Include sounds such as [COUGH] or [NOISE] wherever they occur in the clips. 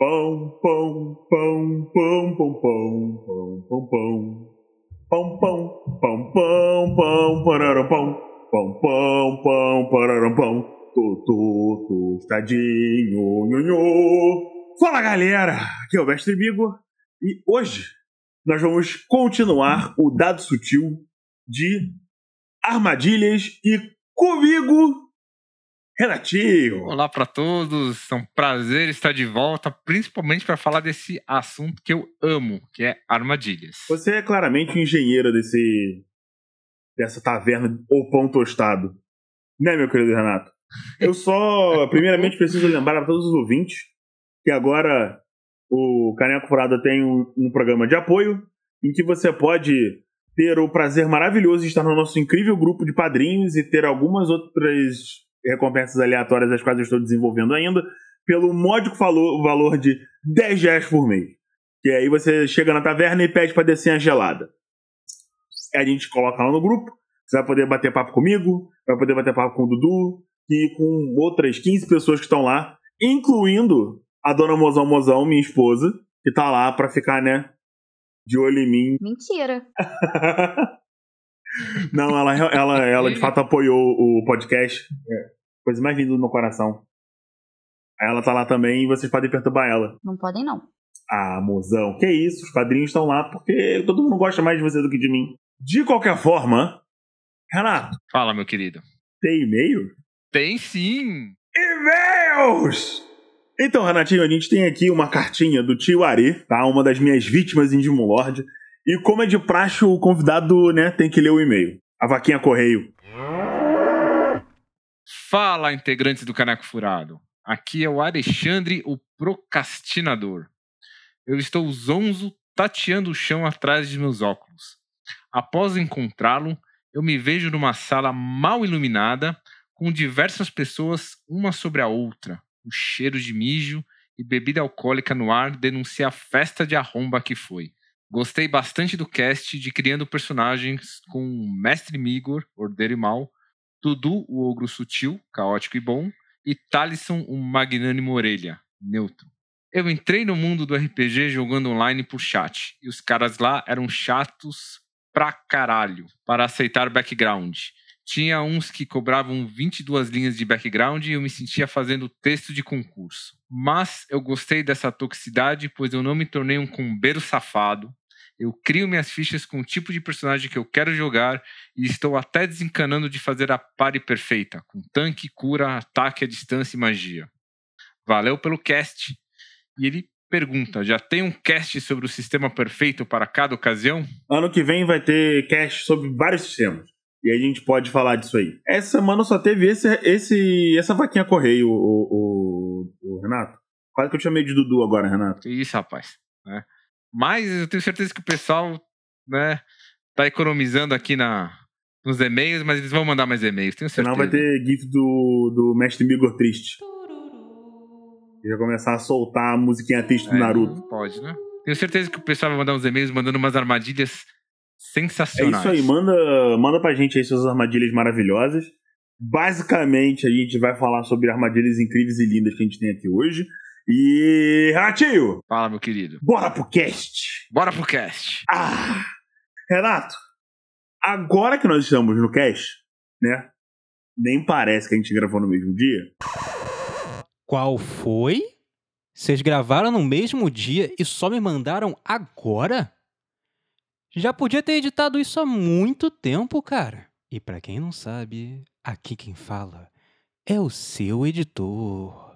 Pão, pão, pão, pão, pão, pão, pão, pão, pão. Pão, pão, pão, pão, pão, pararam, pão. Pão, pão, pão, pararam, pão. Tô, tostadinho, nhonhô. Fala, galera! Aqui é o Mestre Bigo. E hoje nós vamos continuar o dado sutil de armadilhas e comigo Renatinho! Olá para todos, é um prazer estar de volta, principalmente para falar desse assunto que eu amo, que é armadilhas. Você é claramente o engenheiro desse dessa taverna ou pão tostado, né, meu querido Renato? Eu só, [LAUGHS] primeiramente, preciso lembrar a todos os ouvintes que agora o Caneco Furada tem um, um programa de apoio em que você pode ter o prazer maravilhoso de estar no nosso incrível grupo de padrinhos e ter algumas outras recompensas aleatórias, as quais eu estou desenvolvendo ainda, pelo módico valor, de 10 reais por mês. Que aí você chega na taverna e pede para descer a gelada. A gente coloca lá no grupo, você vai poder bater papo comigo, vai poder bater papo com o Dudu e com outras 15 pessoas que estão lá, incluindo a dona Mozão Mozão, minha esposa, que tá lá pra ficar, né, de olho em mim. Mentira. [LAUGHS] Não, ela, ela, ela de [LAUGHS] fato apoiou o podcast. É, coisa mais linda do meu coração. Ela tá lá também e vocês podem perturbar ela. Não podem, não. Ah, mozão, que isso? Os padrinhos estão lá porque todo mundo gosta mais de você do que de mim. De qualquer forma, Renato. Fala, meu querido. Tem e-mail? Tem sim! E-mails! Então, Renatinho, a gente tem aqui uma cartinha do tio Ari, tá? Uma das minhas vítimas em Digimon Lord. E como é de praxe, o convidado, né, tem que ler o e-mail. A vaquinha correio. Fala, integrantes do Caneco Furado. Aqui é o Alexandre, o procrastinador. Eu estou zonzo tateando o chão atrás de meus óculos. Após encontrá-lo, eu me vejo numa sala mal iluminada, com diversas pessoas uma sobre a outra. O cheiro de mijo e bebida alcoólica no ar denuncia a festa de arromba que foi. Gostei bastante do cast de criando personagens com Mestre Migor, Ordeiro e Mal, Dudu, o Ogro Sutil, Caótico e Bom, e Talisson, o Magnânimo Orelha, Neutro. Eu entrei no mundo do RPG jogando online por chat, e os caras lá eram chatos pra caralho para aceitar background. Tinha uns que cobravam 22 linhas de background e eu me sentia fazendo texto de concurso. Mas eu gostei dessa toxicidade, pois eu não me tornei um combeiro safado, eu crio minhas fichas com o tipo de personagem que eu quero jogar e estou até desencanando de fazer a pare perfeita, com tanque, cura, ataque à distância e magia. Valeu pelo cast. E ele pergunta: já tem um cast sobre o sistema perfeito para cada ocasião? Ano que vem vai ter cast sobre vários sistemas. E a gente pode falar disso aí. Essa semana só teve esse, esse, essa vaquinha correio, o, o, o Renato. Quase que eu te chamei de Dudu agora, Renato. Isso, rapaz. É. Mas eu tenho certeza que o pessoal, né, tá economizando aqui na, nos e-mails, mas eles vão mandar mais e-mails, tenho certeza. Senão vai ter GIF do, do Mestre Migor triste. E vai começar a soltar a musiquinha triste do É, Naruto. Pode, né? Tenho certeza que o pessoal vai mandar uns e-mails mandando umas armadilhas É sensacionais. isso aí, manda, manda pra gente aí suas armadilhas maravilhosas. Basicamente, a gente vai falar sobre armadilhas incríveis e lindas que a gente tem aqui hoje. E. Renatinho, Fala, meu querido. bora pro cast! Bora pro cast. Ah! Renato, agora que nós estamos no cast, né? Nem parece que a gente gravou no mesmo dia. Qual foi? Vocês gravaram no mesmo dia e só me mandaram agora? Já podia ter editado isso há muito tempo, cara. E pra quem não sabe, aqui quem fala é o seu editor.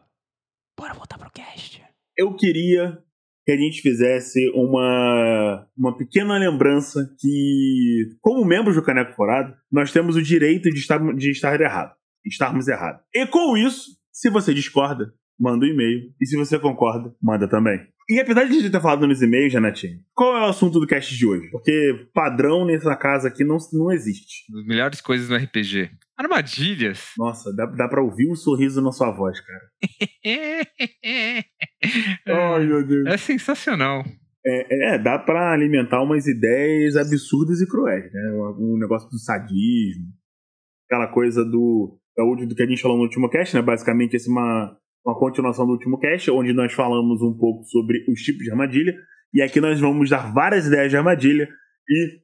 Bora voltar pro cast. Eu queria que a gente fizesse uma, uma pequena lembrança que, como membros do Caneco Forado, nós temos o direito de estar, de estar errado. Estarmos errados. E com isso, se você discorda, manda um e-mail. E se você concorda, manda também. E apesar de a gente ter falado nos e-mails, Janatinho, qual é o assunto do cast de hoje? Porque padrão nessa casa aqui não, não existe. As melhores coisas no RPG. Armadilhas. Nossa, dá, dá pra ouvir o sorriso na sua voz, cara. [LAUGHS] Ai, meu Deus. É sensacional. É, é, dá pra alimentar umas ideias absurdas e cruéis, né? O, o negócio do sadismo, aquela coisa do, do, do que a gente falou no último cast, né? Basicamente, esse é uma, uma continuação do último cast, onde nós falamos um pouco sobre os tipos de armadilha. E aqui nós vamos dar várias ideias de armadilha. E,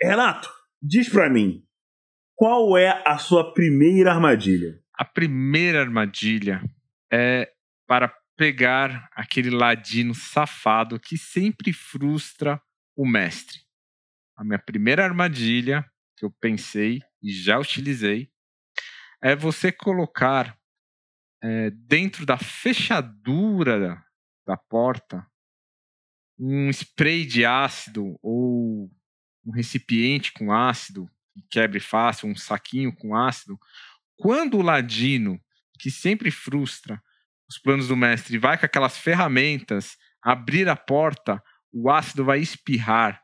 Renato, diz pra mim, qual é a sua primeira armadilha? A primeira armadilha é para pegar aquele ladino safado que sempre frustra o mestre. A minha primeira armadilha que eu pensei e já utilizei é você colocar é, dentro da fechadura da porta um spray de ácido ou um recipiente com ácido que quebre fácil, um saquinho com ácido. Quando o ladino, que sempre frustra, os planos do mestre, vai com aquelas ferramentas abrir a porta, o ácido vai espirrar.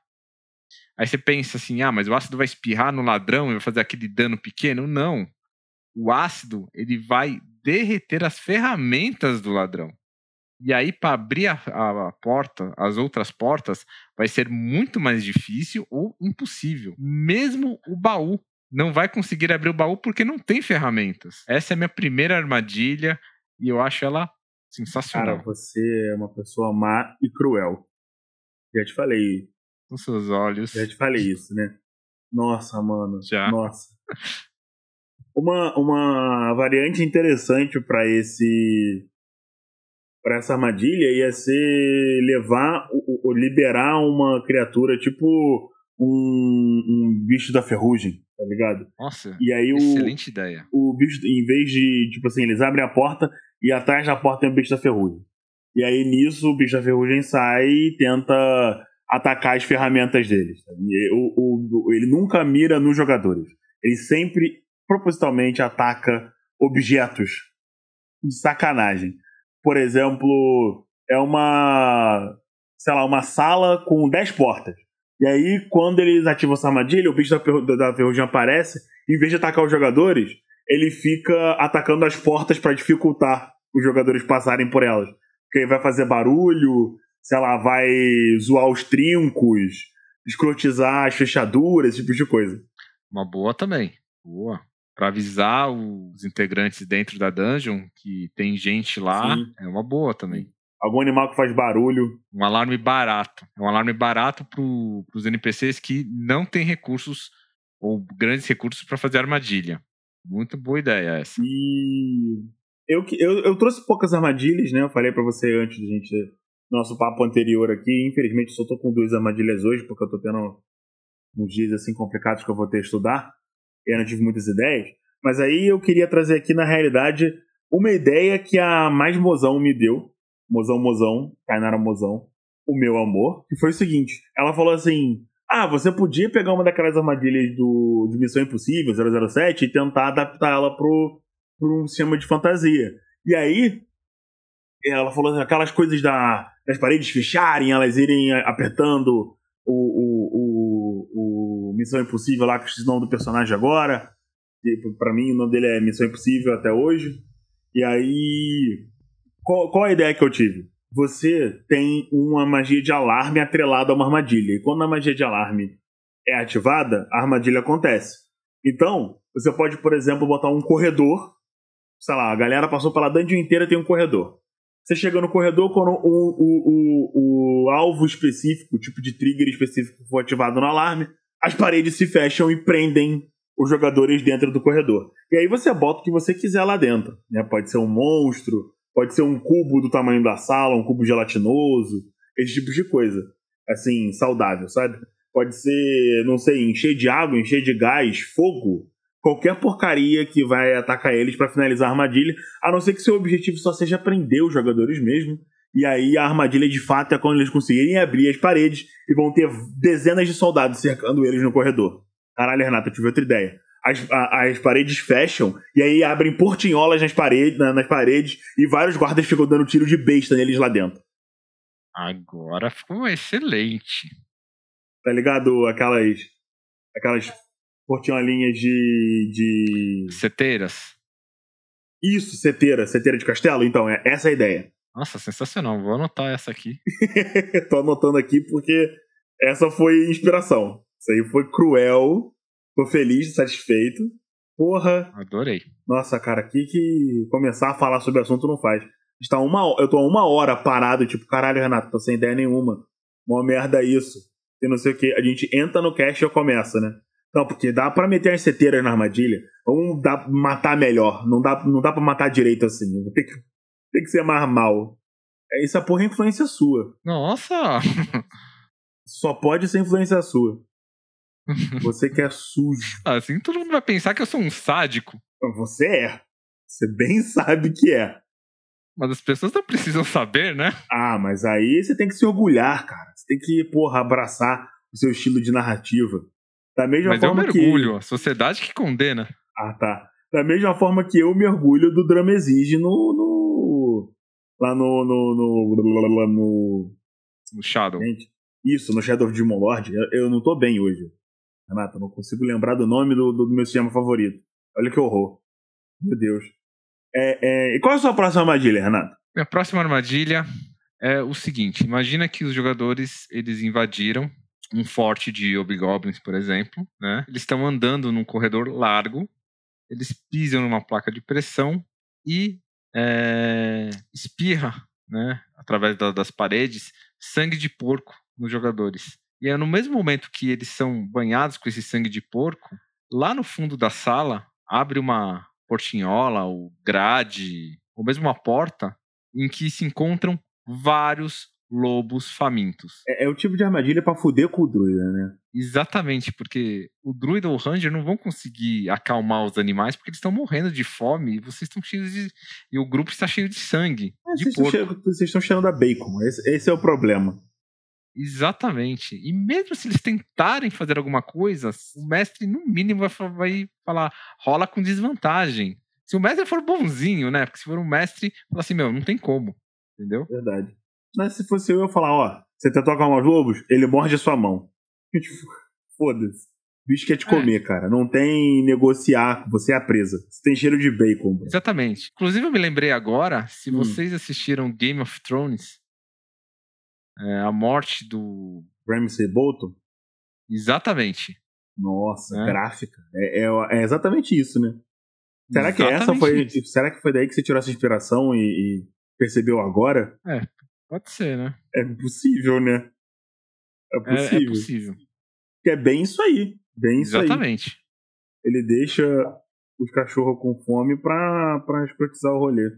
Aí você pensa assim: ah, mas o ácido vai espirrar no ladrão e vai fazer aquele dano pequeno? Não. O ácido ele vai derreter as ferramentas do ladrão. E aí, para abrir a, a, a, porta, as outras portas, vai ser muito mais difícil ou impossível. Mesmo o baú não vai conseguir abrir o baú porque não tem ferramentas. Essa é a minha primeira armadilha. E eu acho ela sensacional. Cara, você é uma pessoa má e cruel. Já te falei. Com seus olhos. Já te falei isso, né? Nossa, mano. Já. Nossa. Uma, uma variante interessante para esse para essa armadilha ia ser levar ou liberar uma criatura tipo um, um bicho da ferrugem, tá ligado? Nossa, e aí excelente o, ideia. O bicho, em vez de, tipo assim, eles abrem a porta e atrás da porta tem o bicho da ferrugem. E aí nisso o bicho da ferrugem sai e tenta atacar as ferramentas deles. O, o, ele nunca mira nos jogadores. Ele sempre propositalmente ataca objetos de sacanagem. Por exemplo, é uma, sei lá, uma sala com 10 portas. E aí, quando eles ativam essa armadilha, o bicho da, da ferrugem aparece, em vez de atacar os jogadores, ele fica atacando as portas para dificultar os jogadores passarem por elas. Porque aí vai fazer barulho, sei lá, vai zoar os trincos, escrotizar as fechaduras, esse tipo de coisa. Uma boa também. Boa. Pra avisar os integrantes dentro da dungeon que tem gente lá, Sim. é uma boa também. Algum animal que faz barulho. Um alarme barato. É um alarme barato pro, pros NPCs que não têm recursos ou grandes recursos para fazer armadilha. Muito boa ideia essa. E eu, eu, eu trouxe poucas armadilhas, né? Eu falei para você antes da gente nosso papo anterior aqui. Infelizmente, só tô com duas armadilhas hoje, porque eu tô tendo uns dias assim complicados que eu vou ter que estudar. Eu não tive muitas ideias. Mas aí eu queria trazer aqui, na realidade, uma ideia que a mais mozão me deu. Mozão, mozão, Tainara Mozão, o meu amor, que foi o seguinte: ela falou assim ah, você podia pegar uma daquelas armadilhas do, de Missão Impossível 007 e tentar pro, pro um sistema de fantasia. E aí, ela falou aquelas coisas da, das paredes fecharem, elas irem apertando o, o Missão Impossível lá, que é o nome do personagem agora. para mim, o nome dele é Missão Impossível até hoje. E aí, qual, qual a ideia que eu tive? você tem uma magia de alarme atrelada a uma armadilha. E quando a magia de alarme é ativada, a armadilha acontece. Então, você pode, por exemplo, botar um corredor. Sei lá, a galera passou pela dungeon inteira tem um corredor. Você chega no corredor, quando o, o, o, o alvo específico, o tipo de trigger específico for ativado no alarme, as paredes se fecham e prendem os jogadores dentro do corredor. E aí você bota o que você quiser lá dentro. Né? Pode ser um monstro, Pode ser um cubo do tamanho da sala, um cubo gelatinoso, esse tipo de coisa. Assim, saudável, sabe? Pode ser, não sei, encher de água, encher de gás, fogo. Qualquer porcaria que vai atacar eles para finalizar a armadilha, a não ser que seu objetivo só seja prender os jogadores mesmo. E aí a armadilha de fato é quando eles conseguirem abrir as paredes e vão ter dezenas de soldados cercando eles no corredor. Caralho, Renato, eu tive outra ideia. as, a- as paredes fecham e aí abrem portinholas nas paredes, na- nas paredes e vários guardas ficam dando tiro de besta neles lá dentro. Agora ficou excelente. Tá ligado? Aquelas. Aquelas portinholinhas de. de. Seteiras. Isso, seteira, seteira de castelo? Então, é essa a ideia. Nossa, sensacional. Vou anotar essa aqui. [LAUGHS] Tô anotando aqui porque essa foi inspiração. Isso aí foi cruel. Tô feliz, satisfeito. Porra, Adorei. nossa, cara, aqui que começar a falar sobre o assunto não faz. Está uma, eu tô uma hora parado, tipo, caralho, Renato, tô sem ideia nenhuma. Uma merda isso. E não sei o que. A gente entra no cast e começa, né? Não, porque dá pra meter as seteiras na armadilha. Vamos dar, matar melhor. Não dá, não dá pra matar direito assim. Tem que, tem que ser mais mal. É, Essa porra é influência sua. Nossa! [LAUGHS] Só pode ser influência sua. [LAUGHS] Você que é sujo. Assim todo mundo vai pensar que eu sou um sádico. Você é. Você bem [LAUGHS] sabe que é. Mas as pessoas não precisam saber, né? Ah, mas aí você tem que se orgulhar, cara. Você tem que, porra, abraçar o seu estilo de narrativa. Da mesma Mas eu forma mergulho. A sociedade que condena. que. Ah, tá. Da mesma forma que eu me orgulho do Drama Exige no. no... Lá no. no. no. no... No Shadow. Gente, isso, no Shadow of Demon Lord. Eu, eu não tô bem hoje. Renato, eu não consigo lembrar do nome do, do meu sistema favorito. Olha que horror. Meu Deus. É, é, E qual é a sua próxima armadilha, Renato? Minha próxima armadilha é o seguinte: imagina que os jogadores eles invadiram um forte de Hobgoblins, por exemplo, né? Eles estão andando num corredor largo, eles pisam numa placa de pressão e é, espirra, né? Através da- das paredes, sangue de porco nos jogadores. E é no mesmo momento que eles são banhados com esse sangue de porco, lá no fundo da sala abre uma portinhola ou grade, ou mesmo uma porta, em que se encontram vários lobos famintos. É, é o tipo de armadilha pra fuder com o druida, né? Exatamente, porque o druida ou o ranger não vão conseguir acalmar os animais porque eles estão morrendo de fome e vocês estão cheios de. E o grupo está cheio de sangue. É, de vocês, estão vocês estão cheirando a bacon. Esse, esse é o problema. Exatamente. E mesmo se eles tentarem fazer alguma coisa, o mestre, no mínimo, vai falar, rola com desvantagem. Se o mestre for bonzinho, né? Porque se for um mestre, fala assim, meu, não tem como. Entendeu? Verdade. Mas se fosse eu, eu ia falar, ó, você tentou acalmar os lobos, ele morde a sua mão. [LAUGHS] Tipo, Foda-se. Bicho quer te É. comer, cara. Não tem negociar, você é a presa. Você tem cheiro de bacon. bro. Exatamente. Inclusive, eu me lembrei agora, se Hum. vocês assistiram Game of Thrones, é, a morte do. Ramsay Bolton? Exatamente. Nossa, É. gráfica. É, é- é exatamente isso, né? Será que essa foi. isso. Será que foi daí que você tirou essa inspiração e, e percebeu agora? Pode ser, né? É possível, né? É É, possível. é possível. Que é bem isso aí. Bem isso aí. Exatamente. Ele deixa os cachorros com fome pra, pra escrotizar o rolê.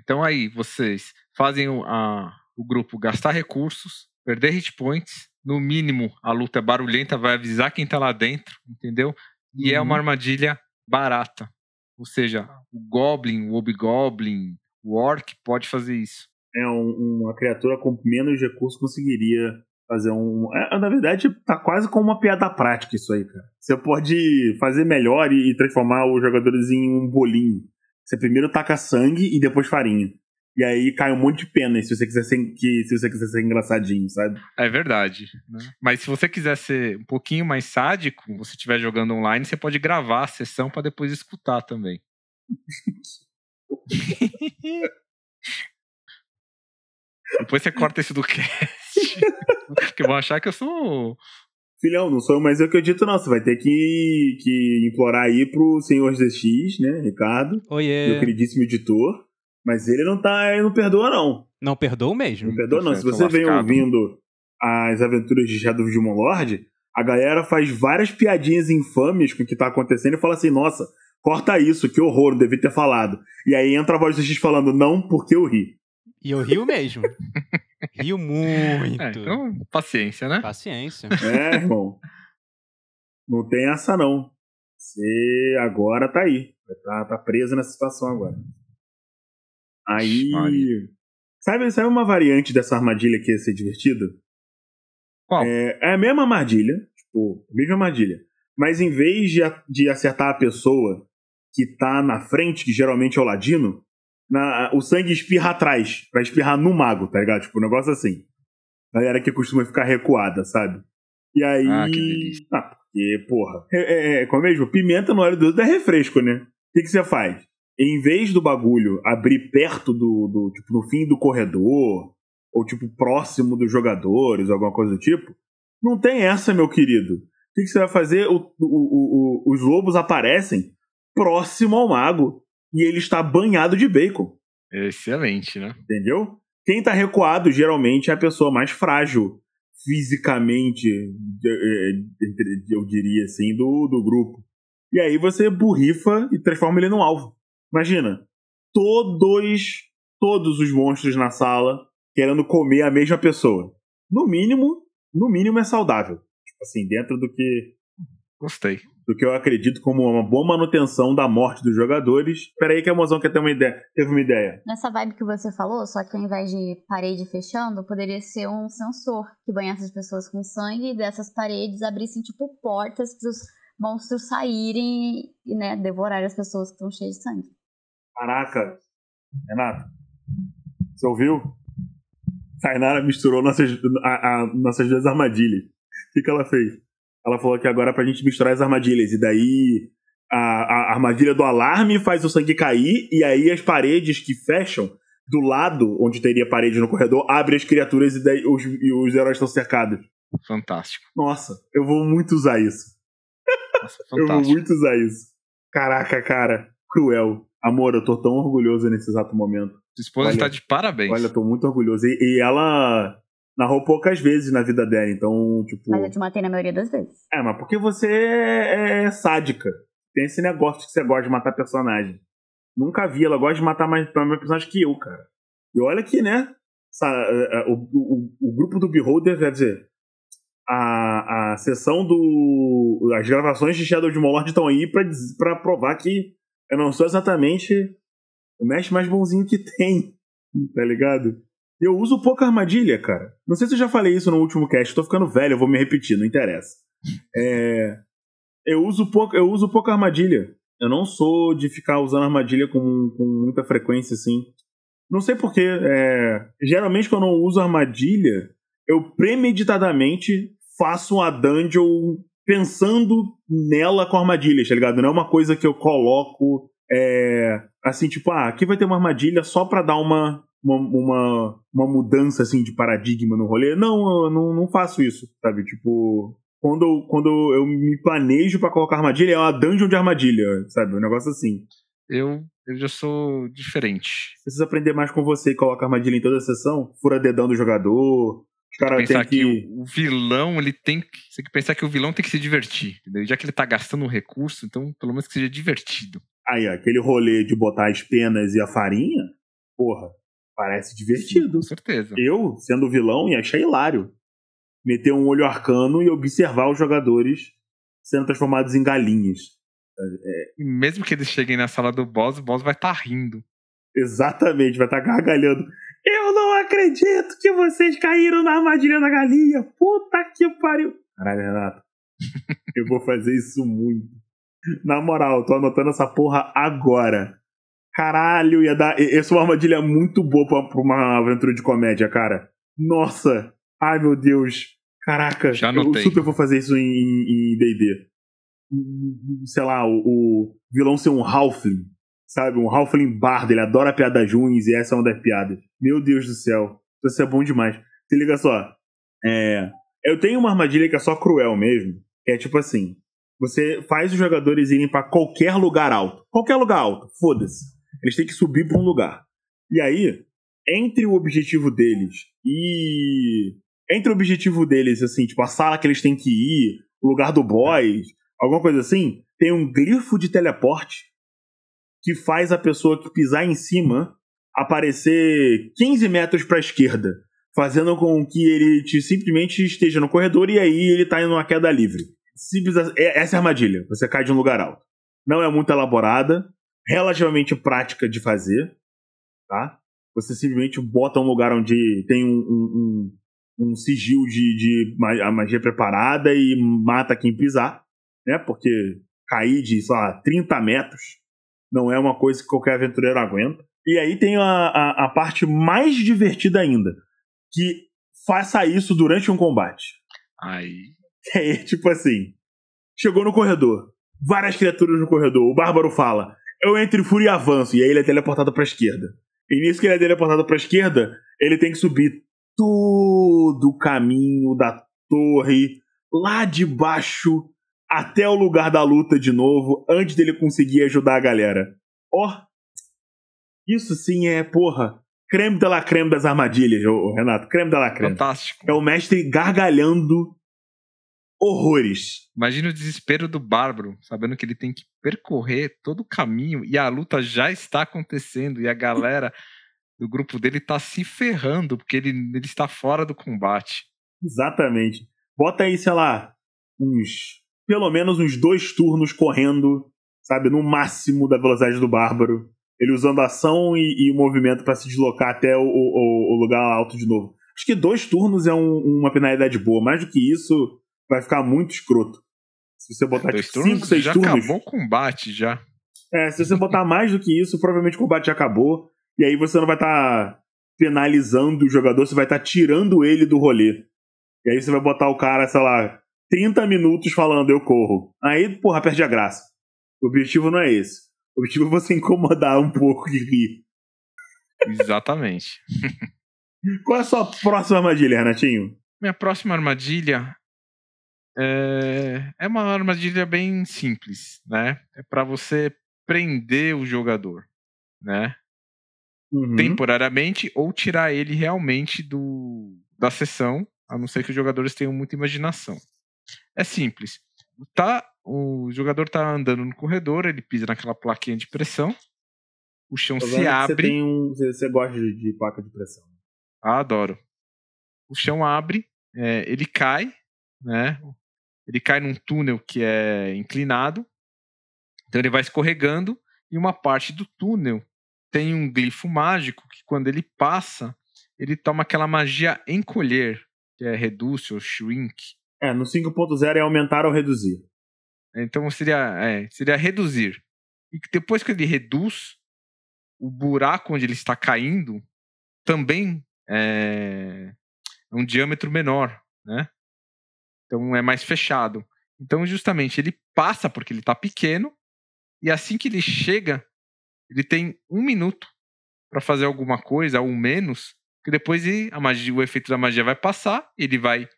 Então aí, vocês fazem o, a- o grupo gastar recursos, perder hit points. No mínimo, a luta é barulhenta, vai avisar quem tá lá dentro, entendeu? E é Uhum. uma armadilha barata. Ou seja, o Goblin, o Hobgoblin, o Orc pode fazer isso. É um- uma criatura com menos recursos conseguiria fazer um. é, na verdade, tá quase como uma piada prática isso aí, cara. Você pode fazer melhor e, e transformar os jogadores em um bolinho. Você primeiro taca sangue e depois farinha. E aí cai um monte de pena se você quiser ser, que, se você quiser ser engraçadinho, sabe? É verdade. né? Mas se você quiser ser um pouquinho mais sádico, você estiver jogando online, você pode gravar a sessão para depois escutar também. [LAUGHS] depois você corta isso do cast. [LAUGHS] Porque vão achar que eu sou. Filhão, não sou eu, mas eu que eu dito, não. Você vai ter que, que implorar aí pro senhor ZX, né, Ricardo, meu Oiê. queridíssimo editor. Mas ele não tá. Ele não perdoa, não. Não perdoa mesmo. Não perdoa, não. Se você vem lascado. ouvindo as aventuras de Shadow of Demon Lord, a galera faz várias piadinhas infames com o que tá acontecendo e fala assim: nossa, corta isso, que horror, não devia ter falado. E aí entra a voz do X falando, não, porque eu ri. E eu rio mesmo. rio muito. É, então, paciência, né? Paciência. É, irmão. Não tem essa, não. Você agora tá aí. Tá, tá preso nessa situação agora. Aí. Maria. Sabe, sabe uma variante dessa armadilha que ia ser divertida? Qual? É, é a mesma armadilha. Tipo, a mesma armadilha. mas em vez de, de acertar a pessoa que tá na frente, que geralmente é o ladino, na, o sangue espirra atrás, pra espirrar no mago, tá ligado? Tipo, um negócio assim. Galera que costuma ficar recuada, sabe? E aí. Ah, que delícia. Ah, porque, porra. É, é, é, como é mesmo? Pimenta no óleo do dedo é refresco, né? O que, que você faz? Em vez do bagulho abrir perto do, do. Tipo, no fim do corredor, ou tipo, próximo dos jogadores, alguma coisa do tipo, não tem essa, meu querido. O que, que você vai fazer? O, o, o, os lobos aparecem próximo ao mago e ele está banhado de bacon. Excelente, né? Entendeu? Quem tá recuado geralmente é a pessoa mais frágil fisicamente, eu diria assim, do, do grupo. E aí você burrifa e transforma ele num alvo. Imagina, todos, todos os monstros na sala querendo comer a mesma pessoa. No mínimo, no mínimo é saudável. Tipo assim, dentro do que Gostei. Do que eu acredito como uma boa manutenção da morte dos jogadores. Espera aí que a Mozão quer ter uma ideia. Teve uma ideia. Nessa vibe que você falou, só que ao invés de parede fechando, poderia ser um sensor que banhasse as pessoas com sangue e dessas paredes abrissem tipo portas para os monstros saírem e né, devorarem as pessoas que estão cheias de sangue. Caraca. Renato, você ouviu? Tainara misturou nossas, a- a- nossas duas armadilhas. O que, que ela fez? Ela falou que agora é pra gente misturar as armadilhas. E daí a, a armadilha do alarme faz o sangue cair, e aí as paredes que fecham do lado onde teria parede no corredor abre as criaturas e, daí os, e os heróis estão cercados. Fantástico. Nossa, eu vou muito usar isso. Nossa, [LAUGHS] Eu vou muito usar isso. Caraca, cara. Cruel. Amor, eu tô tão orgulhoso nesse exato momento. Sua esposa Olha- está de parabéns. Olha, eu tô muito orgulhoso. E, e ela narrou poucas vezes na vida dela, então, tipo. Mas eu te matei na maioria das vezes. É, mas porque você é, é sádica. Tem esse negócio que você gosta de matar personagem. Nunca vi, ela gosta de matar mais, mais personagem que eu, cara. E olha que, né? é, é, o, o, o grupo do Beholder, quer dizer, a, a sessão do. As gravações de Shadow de Mordor estão aí pra, pra provar que eu não sou exatamente o mestre mais bonzinho que tem. [LAUGHS] Tá ligado? Eu uso pouca armadilha, cara. Não sei se eu já falei isso no último cast, tô ficando velho, eu vou me repetir, não interessa. É, eu, uso pouco, eu uso pouca armadilha. Eu não sou de ficar usando armadilha com, com muita frequência, assim. Não sei porquê. É, geralmente, quando eu uso armadilha, eu premeditadamente faço uma dungeon pensando nela com armadilhas, tá ligado? Não é uma coisa que eu coloco é, assim, tipo, ah, aqui vai ter uma armadilha só pra dar uma, uma, uma, uma mudança assim de paradigma no rolê. Não, eu não, não faço isso, sabe? Tipo, quando, eu- quando eu me planejo pra colocar armadilha, é uma dungeon de armadilha, sabe? Um negócio assim. Eu, eu já sou diferente. Preciso aprender mais com você e coloca armadilha em toda a sessão, fura dedão do jogador. Os caras pensar que... que. o vilão, ele tem que. Você tem que pensar que o vilão tem que se divertir. Entendeu? Já que ele tá gastando um recurso, então pelo menos que seja divertido. Aí, ó, aquele rolê de botar as penas e a farinha, porra, parece divertido. Com certeza. Eu, sendo vilão, ia achar hilário. Meter um olho arcano e observar os jogadores sendo transformados em galinhas. E mesmo que eles cheguem na sala do boss, o boss vai estar rindo. Exatamente, vai estar gargalhando. Eu não acredito que vocês caíram na armadilha da galinha. Puta que pariu. Caralho, Renato. [LAUGHS] eu vou fazer isso muito. Na moral, tô anotando essa porra agora. Caralho, ia dar. Essa é uma armadilha muito boa pra, pra uma aventura de comédia, cara. Nossa. Ai, meu Deus. Caraca, Já eu super vou fazer isso em DD. Sei lá, o, o vilão ser um Halfling sabe? Um Halfling bardo, ele adora piadas ruins e essa é uma das piadas. Meu Deus do céu, isso é bom demais. Se liga só, é, eu tenho uma armadilha que é só cruel mesmo, que é tipo assim, você faz os jogadores irem pra qualquer lugar alto, qualquer lugar alto, foda-se. Eles têm que subir pra um lugar. E aí, entre o objetivo deles e entre o objetivo deles, assim, tipo a sala que eles têm que ir, o lugar do boss, alguma coisa assim, tem um glifo de teleporte que faz a pessoa que pisar em cima aparecer 15 metros para a esquerda, fazendo com que ele te simplesmente esteja no corredor e aí ele tá em uma queda livre. Simples, é- essa é a armadilha. Você cai de um lugar alto. Não é muito elaborada, relativamente prática de fazer, tá? Você simplesmente bota um lugar onde tem um, um, um, um sigil de, de a magia preparada e mata quem pisar. né? Porque cair de, sei lá, 30 metros não é uma coisa que qualquer aventureiro aguenta. E aí tem a, a, a parte mais divertida ainda, que faça isso durante um combate. Aí. [LAUGHS] É tipo assim: chegou no corredor, várias criaturas no corredor, o Bárbaro fala: Eu entro em fúria e avanço, e aí ele é teleportado pra esquerda. E nisso que ele é teleportado pra esquerda, ele tem que subir todo o caminho da torre, lá de baixo, até o lugar da luta de novo, antes dele conseguir ajudar a galera. Ó, oh, isso sim é, porra, creme de la creme das armadilhas, ô, Renato, creme de la creme. Fantástico. É o mestre gargalhando horrores. Imagina o desespero do Bárbaro, sabendo que ele tem que percorrer todo o caminho e a luta já está acontecendo e a galera do grupo dele está se ferrando porque ele, ele está fora do combate. Exatamente. Bota aí, sei lá, uns. Pelo menos uns dois turnos correndo, sabe, no máximo da velocidade do Bárbaro. Ele usando ação e, e movimento para se deslocar até o, o, o, lugar alto de novo. Acho que dois turnos é um, uma penalidade boa. Mais do que isso, vai ficar muito escroto. Se você botar Dois tipo, turnos, 5, 6 já turnos. acabou o combate já. É, se você botar mais do que isso, provavelmente o combate já acabou. E aí você não vai estar tá penalizando o jogador, você vai estar tá tirando ele do rolê. E aí você vai botar o cara, sei lá, 30 minutos falando eu corro. Aí, porra, perde a graça. O objetivo não é esse. O objetivo é você [LAUGHS] incomodar um pouco e rir. Exatamente. [LAUGHS] Qual é a sua próxima armadilha, Renatinho? Minha próxima armadilha é, é uma armadilha bem simples, né? É para você prender o jogador, né? Uhum. Temporariamente ou tirar ele realmente do, da sessão, a não ser que os jogadores tenham muita imaginação. É simples. Tá, o jogador tá andando no corredor, ele pisa naquela plaquinha de pressão, o chão se abre. Você, tem um, você, você gosta de, de, placa de pressão. Ah, adoro. O chão abre, é, ele cai, né? Ele cai num túnel que é inclinado, então ele vai escorregando e uma parte do túnel tem um glifo mágico que quando ele passa, ele toma aquela magia encolher, que é reduce ou shrink. É, no 5.0 é aumentar ou reduzir. Então seria, é, seria reduzir. E depois que ele reduz, o buraco onde ele está caindo também é um diâmetro menor, né? Então é mais fechado. Então, justamente, ele passa porque ele está pequeno, e assim que ele chega, ele tem um minuto para fazer alguma coisa, ou menos, que depois a magia, o efeito da magia vai passar, ele vai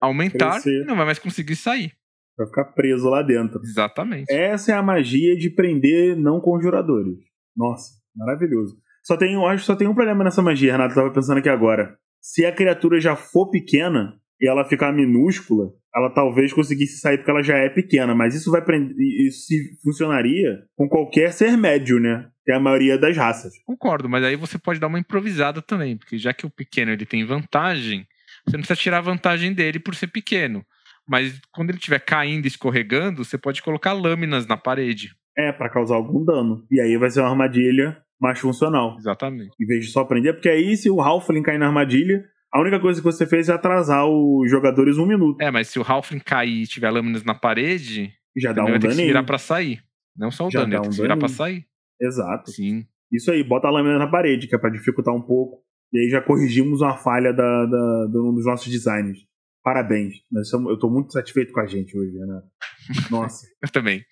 aumentar Crescer. e não vai mais conseguir sair. Vai ficar preso lá dentro. Exatamente. Essa é a magia de prender não conjuradores. Nossa, maravilhoso. Só tem, eu acho que só tem um problema nessa magia, Renato. Eu tava pensando aqui agora. Se a criatura já for pequena, e ela ficar minúscula, ela talvez conseguisse sair porque ela já é pequena, mas isso vai prender, isso funcionaria com qualquer ser médio, né? Que é a maioria das raças. Concordo, mas aí você pode dar uma improvisada também, porque já que o pequeno ele tem vantagem, você não precisa tirar a vantagem dele por ser pequeno. Mas quando ele estiver caindo e escorregando, você pode colocar lâminas na parede. É, para causar algum dano. E aí vai ser uma armadilha mais funcional. Exatamente. Em vez de só prender, porque aí se o Halfling cair na armadilha, a única coisa que você fez é atrasar os jogadores um minuto. É, mas se o Halfling cair e tiver lâminas na parede, já dá um vai ter que se virar pra sair. Não só o Já dano, ele tem um que se virar pra sair. Exato. Sim. Isso aí, bota a lâmina na parede, que é pra dificultar um pouco. E aí já corrigimos uma falha da, da, de um dos nossos designs. Parabéns. Somos- eu tô muito satisfeito com a gente hoje, né? [LAUGHS] Nossa. Eu também.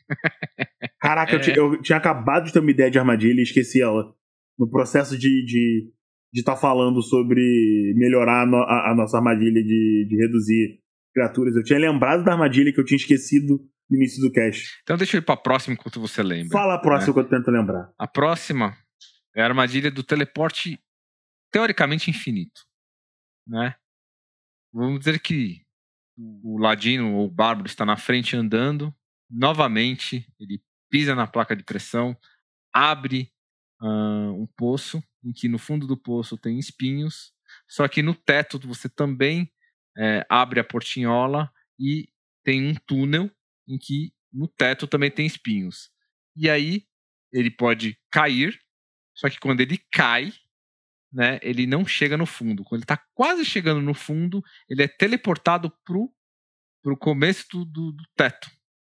Caraca, eu, É. ti- eu tinha acabado de ter uma ideia de armadilha e esqueci ela. No processo de estar de, de tá falando sobre melhorar a, a- a nossa armadilha de, de reduzir criaturas, eu tinha lembrado da armadilha que eu tinha esquecido no início do cast. Então deixa eu ir pra próxima enquanto você lembra. Fala a próxima que eu tento lembrar. A próxima é a armadilha do teleporte teoricamente infinito. Né? Vamos dizer que o ladino ou o bárbaro está na frente andando. Novamente, ele pisa na placa de pressão, abre ah, um poço, em que no fundo do poço tem espinhos. Só que no teto você também eh, abre a portinhola e tem um túnel em que no teto também tem espinhos. E aí ele pode cair, só que quando ele cai, né, ele não chega no fundo. Quando ele está quase chegando no fundo, ele é teleportado pro, pro começo do, do, do teto.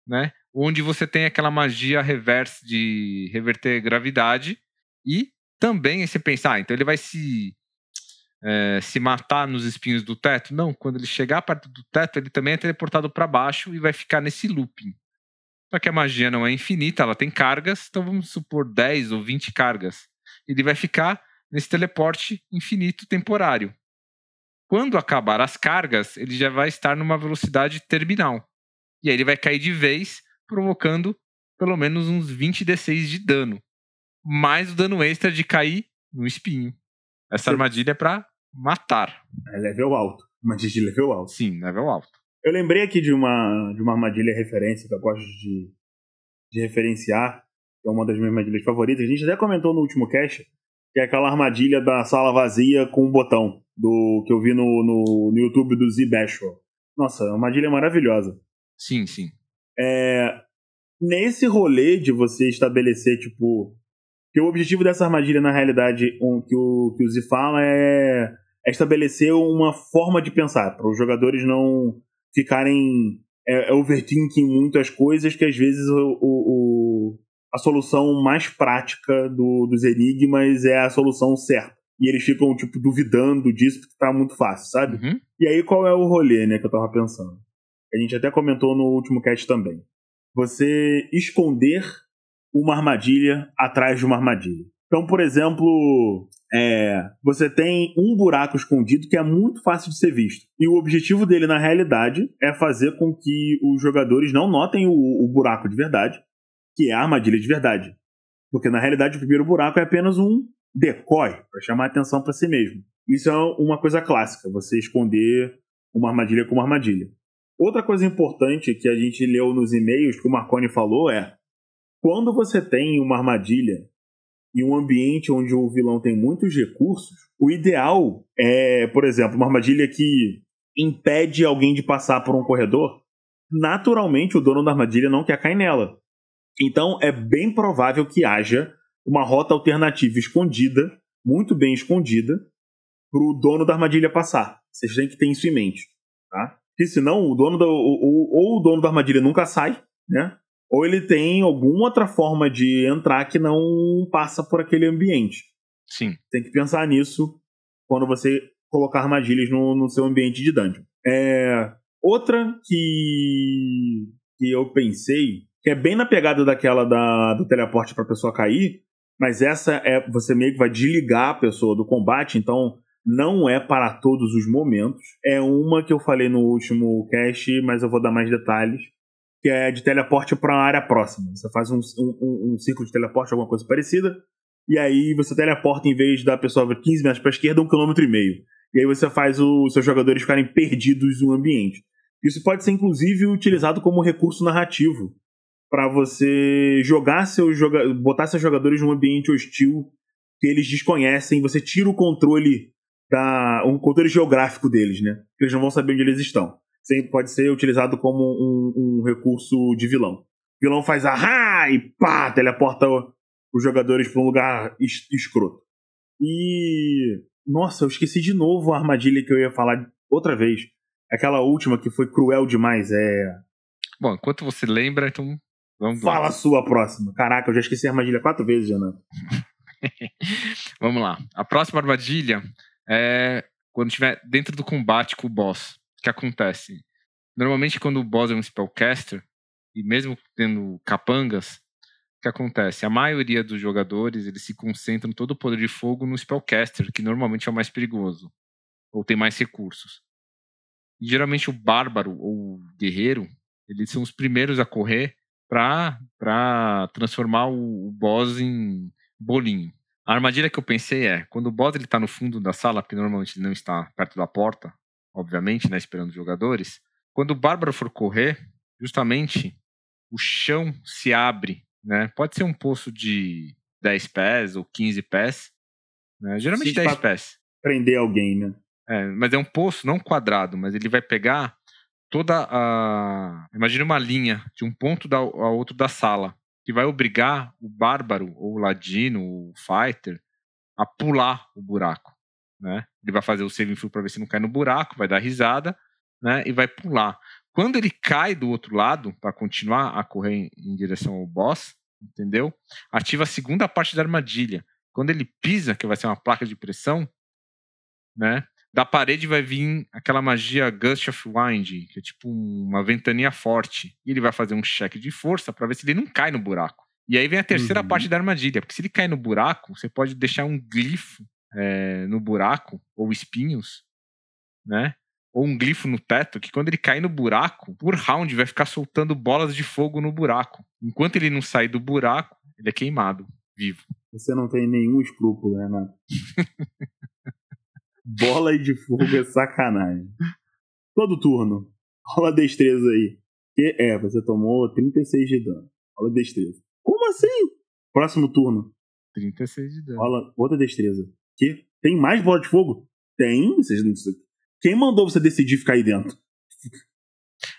né? Onde você tem aquela magia reverse de reverter gravidade e também você pensar, ah, então ele vai se é, se matar nos espinhos do teto? Não, quando ele chegar perto do teto, ele também é teleportado para baixo e vai ficar nesse looping. Só que a magia não é infinita, ela tem cargas, então vamos supor 10 ou 20 cargas. Ele vai ficar nesse teleporte infinito temporário. Quando acabar as cargas, ele já vai estar numa velocidade terminal. E aí ele vai cair de vez, provocando pelo menos uns 20 D6 de dano. Mais o dano extra de cair no espinho. Essa armadilha é pra matar. É level alto. Armadilha de level alto. Sim, level alto. Eu lembrei aqui de uma, de uma armadilha referência que eu gosto de, de referenciar, que é uma das minhas armadilhas favoritas. A gente até comentou no último cast, que é aquela armadilha da sala vazia com um botão, do que eu vi no, no, no YouTube do Z Bashwell. Nossa, a armadilha é maravilhosa. Sim, sim. É, nesse rolê de você estabelecer, tipo. Que o objetivo dessa armadilha, na realidade, um, que, o, que o Z fala é, é estabelecer uma forma de pensar, para os jogadores não ficarem é, é overthinking muito as coisas, que às vezes o, o, a solução mais prática do, dos enigmas é a solução certa. E eles ficam, tipo, duvidando disso porque tá muito fácil, sabe? Uhum. E aí, qual é o rolê, né, que eu tava pensando? A gente até comentou no último cast também. Você esconder uma armadilha atrás de uma armadilha. Então, por exemplo, é, você tem um buraco escondido que é muito fácil de ser visto. E o objetivo dele, na realidade, é fazer com que os jogadores não notem o, o buraco de verdade, que é a armadilha de verdade. Porque, na realidade, o primeiro buraco é apenas um decoy, para chamar a atenção para si mesmo. Isso é uma coisa clássica, você esconder uma armadilha com uma armadilha. Outra coisa importante que a gente leu nos e-mails que o Marconi falou é: quando você tem uma armadilha em um ambiente onde o vilão tem muitos recursos, o ideal é, por exemplo, uma armadilha que impede alguém de passar por um corredor. Naturalmente, o dono da armadilha não quer cair nela. Então, é bem provável que haja uma rota alternativa escondida, muito bem escondida, para o dono da armadilha passar. Vocês têm que ter isso em mente. Tá? Porque senão o dono ou, ou o dono da armadilha nunca sai, né? Ou ele tem alguma outra forma de entrar que não passa por aquele ambiente. Sim. Tem que pensar nisso quando você colocar armadilhas no, no seu ambiente de dungeon. É, outra que, que eu pensei, que é bem na pegada daquela da, do teleporte para a pessoa cair, mas essa é você meio que vai desligar a pessoa do combate, então não é para todos os momentos. É uma que eu falei no último cast, mas eu vou dar mais detalhes, que é de teleporte para uma área próxima. Você faz um, um, um círculo de teleporte, alguma coisa parecida, e aí você teleporta em vez da pessoa 15 metros para a esquerda, um quilômetro e meio. E aí você faz os seus jogadores ficarem perdidos no ambiente. Isso pode ser inclusive utilizado como recurso narrativo para você jogar seus joga botar seus jogadores num ambiente hostil que eles desconhecem, você tira o controle da um controle geográfico deles, né? Eles não vão saber onde eles estão. Sempre pode ser utilizado como um, um recurso de vilão. O vilão faz ahá e pá, teleporta os jogadores para um lugar es escroto. E nossa, eu esqueci de novo a armadilha que eu ia falar outra vez. Aquela última que foi cruel demais, é Bom, enquanto você lembra, então vamos Fala lá. a sua próxima. Caraca, eu já esqueci a armadilha quatro vezes, Renato. [LAUGHS] vamos lá. A próxima armadilha é quando estiver dentro do combate com o boss. Que acontece? Normalmente, quando o boss é um spellcaster, e mesmo tendo capangas, o que acontece? A maioria dos jogadores eles se concentram todo o poder de fogo no spellcaster, que normalmente é o mais perigoso, ou tem mais recursos. E, geralmente o bárbaro ou o guerreiro, eles são os primeiros a correr para transformar o, o boss em bolinho. A armadilha que eu pensei é, quando o boss ele tá no fundo da sala, porque normalmente ele não está perto da porta, obviamente, né, esperando os jogadores, quando o bárbaro for correr, justamente o chão se abre, né? Pode ser um poço de 10 pés ou 15 pés, né? geralmente Sim, 10 pra- pés. Prender alguém, né? É, mas é um poço, não quadrado, mas ele vai pegar toda a. Imagina uma linha de um ponto da, a outro da sala, que vai obrigar o bárbaro, ou o ladino, o fighter, a pular o buraco. Né? Ele vai fazer o saving throw para ver se não cai no buraco, vai dar risada né? e vai pular. Quando ele cai do outro lado, para continuar a correr em, direção ao boss, entendeu? Ativa a segunda parte da armadilha. Quando ele pisa, que vai ser uma placa de pressão, né? Da parede vai vir aquela magia Gust of Wind, que é tipo uma ventania forte. E ele vai fazer um cheque de força para ver se ele não cai no buraco. E aí vem a terceira Uhum. parte da armadilha, porque se ele cair no buraco, você pode deixar um glifo é, no buraco, ou espinhos, né? Ou um glifo no teto, que quando ele cair no buraco, por round vai ficar soltando bolas de fogo no buraco. Enquanto ele não sair do buraco, ele é queimado, vivo. Você não tem nenhum escrúpulo, Renato. [LAUGHS] Bola de fogo é sacanagem. Todo turno. Rola destreza aí. Que é, você tomou 36 de dano. Rola destreza. Como assim? Próximo turno. 36 de dano. Rola outra destreza. Que? Tem mais bola de fogo? Tem. Vocês não... Quem mandou você decidir ficar aí dentro?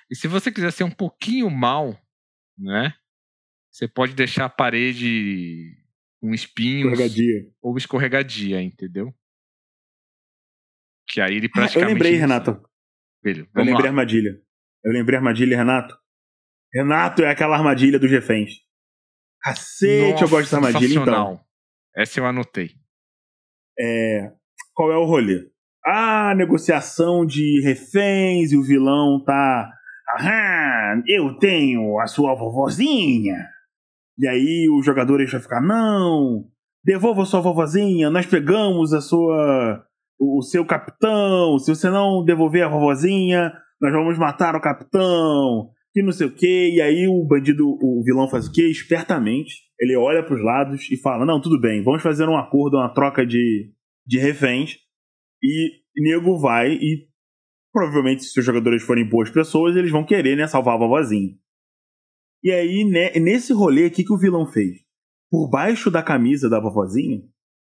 E se você quiser ser um pouquinho mal, né? Você pode deixar a parede com espinhos Escorregadia. ou escorregadia, entendeu? Que aí ele Ah, eu praticamente. lembrei, não Renato. Filho, Eu lembrei a lá. armadilha. Eu lembrei a armadilha, Renato. Renato é aquela armadilha dos reféns. Cacete, eu gosto dessa armadilha, então. Essa eu anotei. É, qual é o rolê? A negociação de reféns e o vilão tá. Aham, eu tenho a sua vovozinha. E aí os jogadores vão ficar: não, devolva sua vovozinha, nós pegamos a sua. o seu capitão. Se você não devolver a vovozinha, nós vamos matar o capitão. E não sei o quê. E aí o bandido, o vilão faz o quê? Espertamente. Ele olha pros lados e fala: Não, tudo bem, vamos fazer um acordo, uma troca de, de reféns. E nego vai e provavelmente, se os jogadores forem boas pessoas, eles vão querer, né, salvar a vovozinha. E aí, né, nesse rolê, o que, que o vilão fez? Por baixo da camisa da vovozinha,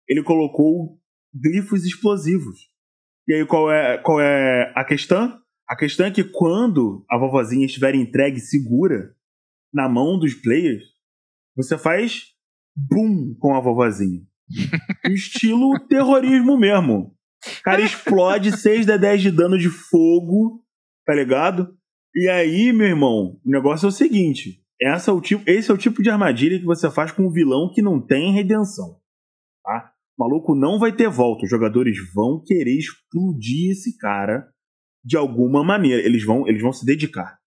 ele colocou glifos explosivos. E aí, qual é, qual é a questão? A questão é que quando a vovozinha estiver entregue segura na mão dos players, você faz boom com a vovozinha. [LAUGHS] Estilo terrorismo mesmo. O cara explode 6 de 10 de dano de fogo, tá ligado? E aí, meu irmão, o negócio é o seguinte: essa é o tipo, esse é o tipo de armadilha que você faz com um vilão que não tem redenção. Tá? O maluco não vai ter volta. Os jogadores vão querer explodir esse cara de alguma maneira. Eles vão, eles vão se dedicar.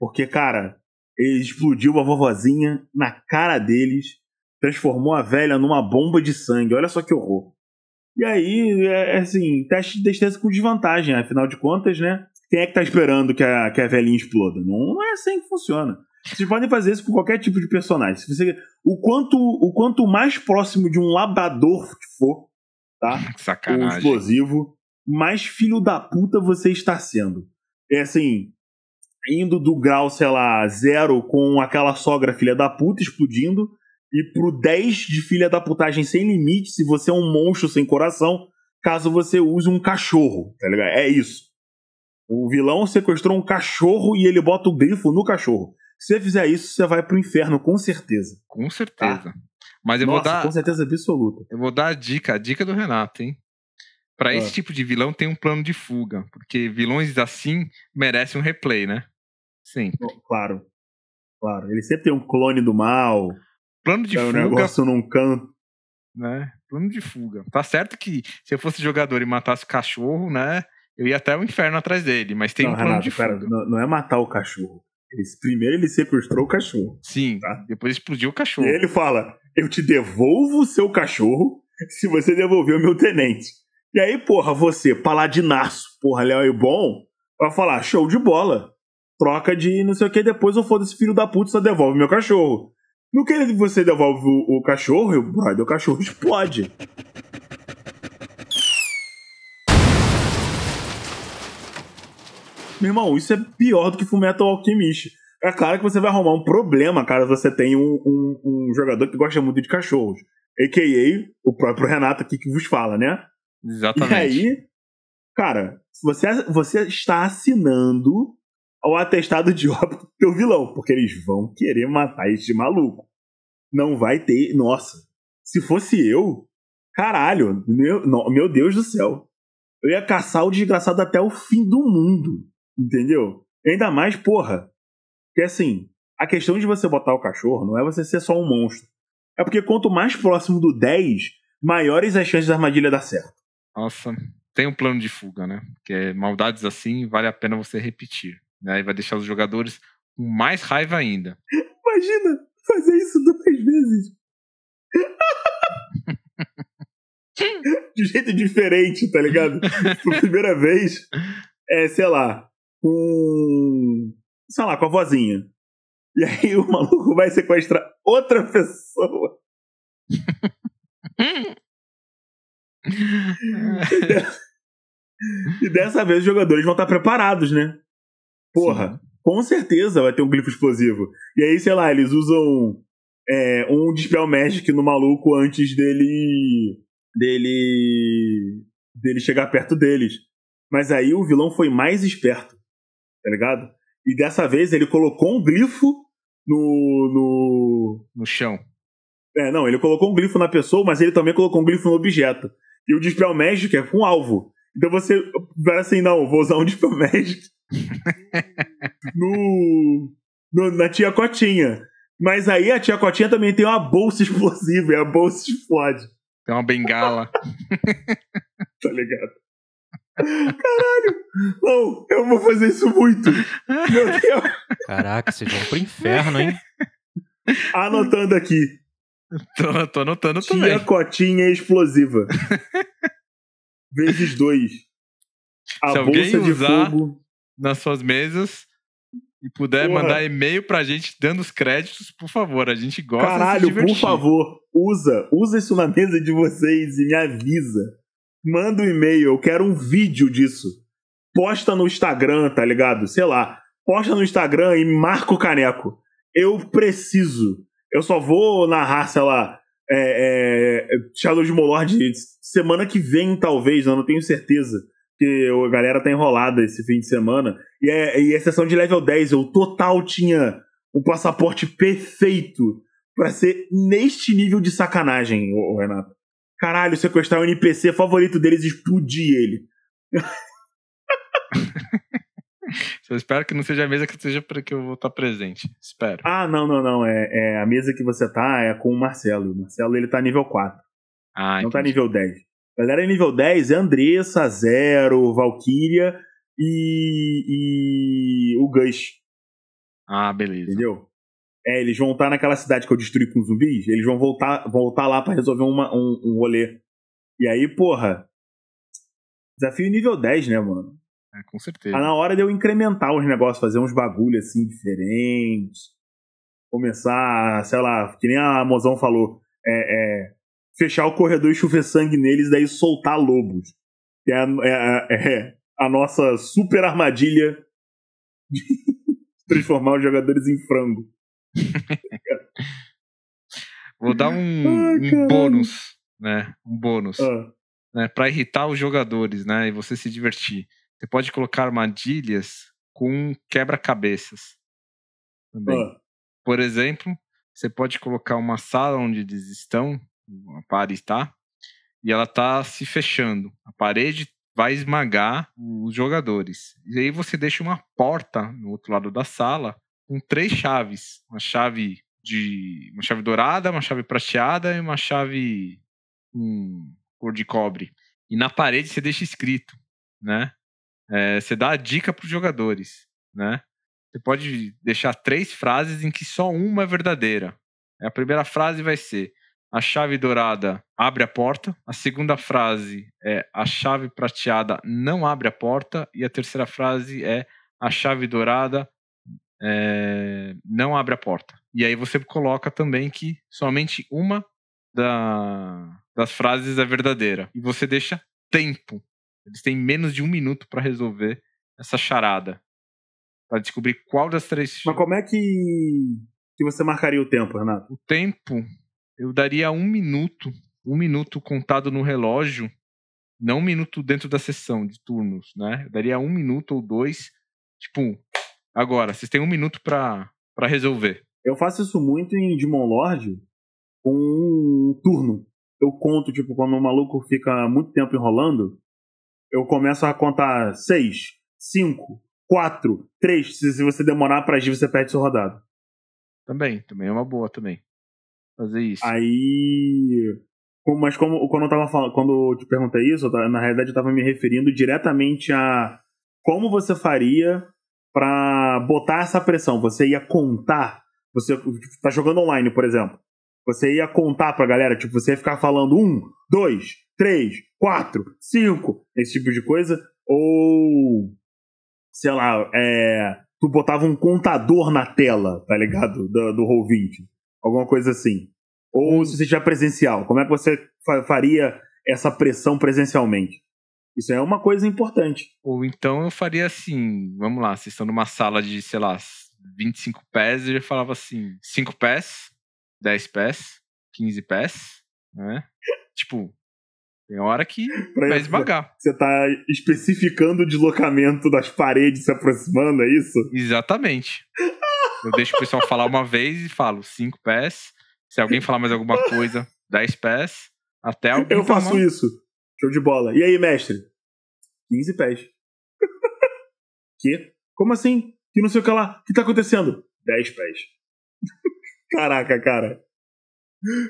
Porque, cara, ele explodiu a vovozinha na cara deles, transformou a velha numa bomba de sangue. Olha só que horror. E aí, é assim, teste de destreza com desvantagem, afinal de contas, né? Quem é que tá esperando que a, que a velhinha exploda? Não, não é assim que funciona. Vocês podem fazer isso com qualquer tipo de personagem. Se você, o, quanto, o quanto mais próximo de um labrador for, tá? [LAUGHS] Sacanagem. explosivo, mais filho da puta você está sendo. É assim, indo do grau, sei lá, zero com aquela sogra filha da puta explodindo, e pro 10 de filha da putagem sem limite, se você é um monstro sem coração, caso você use um cachorro, tá ligado? É isso. O vilão sequestrou um cachorro e ele bota o grifo no cachorro. Se você fizer isso, você vai pro inferno, com certeza. Com certeza. Mas eu vou Nossa, dar. com certeza absoluta. Eu vou dar a dica, a dica do Renato, hein? Pra Ah. esse tipo de vilão tem um plano de fuga, porque vilões assim merecem um replay, né? Sim. Claro. Claro. Ele sempre tem um clone do mal. Plano de é um fuga, negócio num canto. né? Plano de fuga. Tá certo que se eu fosse jogador e matasse o cachorro, né? Eu ia até o inferno atrás dele, mas tem não, um plano Renato, de pera, fuga. não, não é matar o cachorro. Primeiro ele sequestrou o cachorro. Sim, Tá. depois explodiu o E cachorro. ele fala: Eu te devolvo o seu cachorro se você devolver o meu tenente. E aí, porra, você, paladinaço, porra, Léo e bom, vai falar: show de bola. Troca de não sei o que, depois eu foda esse filho da puta só devolve meu cachorro. No que você devolve o, o cachorro, brother, o cachorro [LAUGHS] explode. Meu irmão, isso é pior do que Fullmetal Alchemist. É claro que você vai arrumar um problema caso você tenha um, um- um jogador que gosta muito de cachorros. A.K.A. o próprio Renato aqui que vos fala, né? Exatamente. E aí, cara, você, você está assinando o atestado de óbito do teu vilão, porque eles vão querer matar este maluco. Não vai ter. Nossa, se fosse eu, caralho, meu, meu Deus do céu. Eu ia caçar o desgraçado até o fim do mundo. Entendeu? Ainda mais, porra. Porque assim, a questão de você botar o cachorro não é você ser só um monstro. É porque quanto mais próximo do 10, maiores as chances da armadilha dar certo. Nossa, tem um plano de fuga, né? Que é maldades assim, vale a pena você repetir. Né? E vai deixar os jogadores com mais raiva ainda. [LAUGHS] Imagina fazer isso duas vezes. [LAUGHS] de jeito diferente, tá ligado? Por primeira vez, é, sei lá, com. sei lá, com a vozinha. E aí o maluco vai sequestrar outra pessoa. [LAUGHS] e dessa vez os jogadores vão estar preparados, né? Porra, Sim. com certeza vai ter um glifo explosivo. E aí, sei lá, eles usam é, um Dispel Magic no maluco antes dele. dele. dele chegar perto deles. Mas aí o vilão foi mais esperto, tá ligado? E dessa vez ele colocou um glifo no. no, no chão. É, não, ele colocou um glifo na pessoa, mas ele também colocou um glifo no objeto. E o Dispel Magic é com alvo. Então você vai assim, não, vou usar um Dispel Magic [LAUGHS] no, no, na tia Cotinha. Mas aí a tia Cotinha também tem uma bolsa explosiva e a bolsa explode. Tem uma bengala. [LAUGHS] tá ligado? Caralho! Não, eu vou fazer isso muito! Meu [LAUGHS] Deus! Caraca, vocês vão pro inferno, hein? Anotando aqui. [LAUGHS] Tô, tô anotando tia também. Tia Cotinha explosiva. [LAUGHS] Vezes dois. A Se bolsa de usar fogo. nas suas mesas e puder Porra. mandar e-mail pra gente dando os créditos, por favor. A gente gosta de se Caralho, por divertir. favor, usa. Usa isso na mesa de vocês e me avisa. Manda um e-mail, eu quero um vídeo disso. Posta no Instagram, tá ligado? Sei lá. Posta no Instagram e marca o caneco. Eu preciso. Eu só vou narrar, sei lá, é, é, Shadow de Molord semana que vem, talvez, eu não tenho certeza. Porque a galera tá enrolada esse fim de semana. E, é, e a sessão de level 10, eu total tinha um passaporte perfeito para ser neste nível de sacanagem, ô, Renato. Caralho, sequestrar o NPC favorito deles e explodir ele. [LAUGHS] [LAUGHS] Eu espero que não seja a mesa que seja para que eu vou estar presente. Espero. Ah, não, não, não. É, é a mesa que você tá é com o Marcelo. O Marcelo ele tá nível 4. Ah, não tá entendi. nível 10. A galera nível 10 é Andressa, Zero, Valkyria e, e o Gus, Ah, beleza. entendeu? É, eles vão estar naquela cidade que eu destruí com zumbis, eles vão voltar, voltar lá pra resolver uma, um, um rolê. E aí, porra, desafio nível 10, né, mano? É, com certeza. Tá na hora de eu incrementar os negócios, fazer uns bagulho assim diferentes. Começar, sei lá, que nem a Mozão falou, é, é, fechar o corredor e chover sangue neles, daí soltar lobos. Que é a, é a- é a nossa super armadilha de [LAUGHS] transformar os jogadores em frango. [LAUGHS] Vou dar um, Ai, um bônus, né? Um bônus. Ah, né? Para irritar os jogadores, né? E você se divertir. Você pode colocar armadilhas com quebra-cabeças. Também. ah. Por exemplo, você pode colocar uma sala onde eles estão, a parede está, e ela está se fechando. A parede vai esmagar os jogadores. E aí você deixa uma porta no outro lado da sala com três chaves. Uma chave de. uma chave dourada, uma chave prateada e uma chave com cor de cobre. E na parede você deixa escrito, né? É, você dá a dica para os jogadores, né? Você pode deixar três frases em que só uma é verdadeira. A primeira frase vai ser: a chave dourada abre a porta. A segunda frase é: a chave prateada não abre a porta. E a terceira frase é: a chave dourada é, não abre a porta. E aí você coloca também que somente uma da- das frases é verdadeira. E você deixa tempo. Eles têm menos de um minuto para resolver essa charada. Para descobrir qual das três. Mas como é que, que você marcaria o tempo, Renato? O tempo, eu daria um minuto. Um minuto contado no relógio. Não um minuto dentro da sessão de turnos, né? Eu daria um minuto ou dois. Tipo, agora, vocês têm um minuto para resolver. Eu faço isso muito em Demon Lord com um turno. Eu conto, tipo, quando o maluco fica muito tempo enrolando, eu começo a contar seis, cinco, quatro, três. Se, se você demorar pra agir, você perde sua rodada. Também, também é uma boa também. Fazer isso. Aí. Mas como, quando eu tava falando, quando eu te perguntei isso, tava- na realidade eu tava me referindo diretamente a como você faria pra botar essa pressão. Você ia contar. Você tá jogando online, por exemplo. Você ia contar pra galera, tipo, você ia ficar falando um, dois, três, quatro, cinco, esse tipo de coisa. Ou, sei lá, é, tu botava um contador na tela, tá ligado? Do, do Roll20. Alguma coisa assim. Ou se você tiver presencial, como é que você fa- faria essa pressão presencialmente? Isso é uma coisa importante. Ou então eu faria assim, vamos lá, vocês estão numa sala de, sei lá, 25 pés, eu já falava assim, 5 pés, 10 pés, 15 pés, né? Tipo, tem hora que Pra- vai devagar. Você tá especificando o deslocamento das paredes se aproximando, é isso? Exatamente. Eu deixo o pessoal falar uma vez e falo 5 pés. Se alguém falar mais alguma coisa, 10 pés. Até alguém Eu faço isso. Show de bola. E aí, mestre? 15 pés. [LAUGHS] que? Como assim? Que não sei o que lá. O que tá acontecendo? 10 pés. [LAUGHS] Caraca, cara.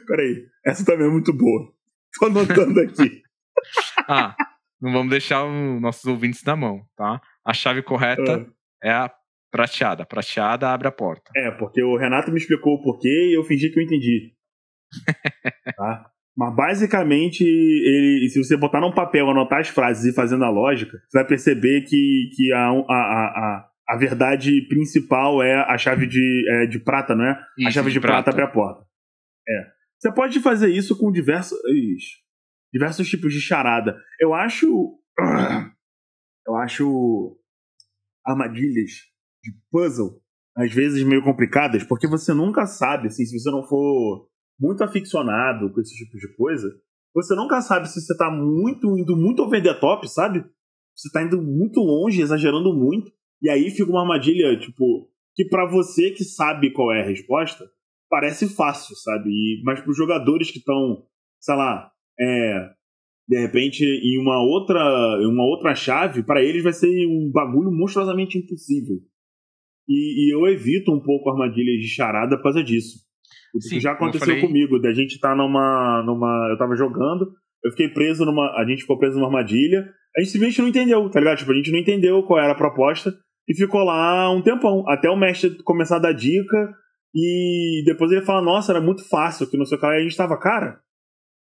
Peraí. Essa também é muito boa. [LAUGHS] Tô anotando aqui. Ah, não vamos deixar os nossos ouvintes na mão, tá? A chave correta é a prateada. Prateada abre a porta. É, porque o Renato me explicou o porquê e eu fingi que eu entendi. [LAUGHS] tá? Mas basicamente, ele, se você botar num papel, anotar as frases e fazendo a lógica, você vai perceber que, que a, a, a, a, a verdade principal é a chave de, é, de prata, não é? a Isso, chave de, prata. abre a porta. É. Você pode fazer isso com diversos, diversos tipos de charada. Eu acho. [CLEARS THROAT] Eu acho armadilhas de puzzle às vezes meio complicadas, porque você nunca sabe, assim, se você não for muito aficionado com esse tipo de coisa, você nunca sabe se você tá muito indo muito over the top, sabe? Você tá indo muito longe, exagerando muito, e aí fica uma armadilha, tipo, que pra você que sabe qual é a resposta, parece fácil, sabe? E, mas pros jogadores que estão, sei lá, é, de repente em uma outra, uma outra chave, pra eles vai ser um bagulho monstruosamente impossível. E, e eu evito um pouco armadilhas de charada por causa disso. Isso Sim, já aconteceu falei- comigo, da gente tá numa, numa. Eu tava jogando, eu fiquei preso numa. A gente ficou preso numa armadilha. A gente simplesmente não entendeu, tá ligado? Tipo, a gente não entendeu qual era a proposta e ficou lá um tempão. Até o mestre começar a dar dica. E depois ele fala, nossa, era muito fácil, que não sei o que. E a gente tava, cara,